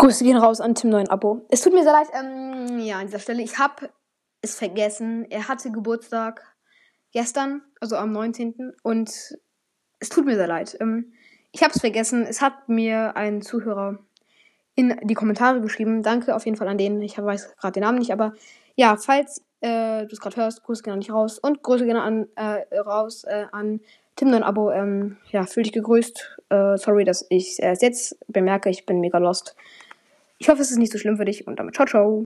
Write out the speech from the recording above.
Grüße gehen raus an Tim 9 Abo. Es tut mir sehr leid, ähm, ja, an dieser Stelle. Ich habe es vergessen. Er hatte Geburtstag gestern, also am 19. Und es tut mir sehr leid. Ähm, ich habe es vergessen. Es hat mir ein Zuhörer in die Kommentare geschrieben. Danke auf jeden Fall an den. Ich weiß gerade den Namen nicht, aber ja, falls äh, du es gerade hörst, Grüße gerne nicht raus. Und Grüße gerne an, äh, raus äh, an Tim 9 Abo. Ähm, ja, fühl dich gegrüßt. Äh, sorry, dass ich erst jetzt bemerke, ich bin mega lost. Ich hoffe, es ist nicht so schlimm für dich und damit ciao, ciao.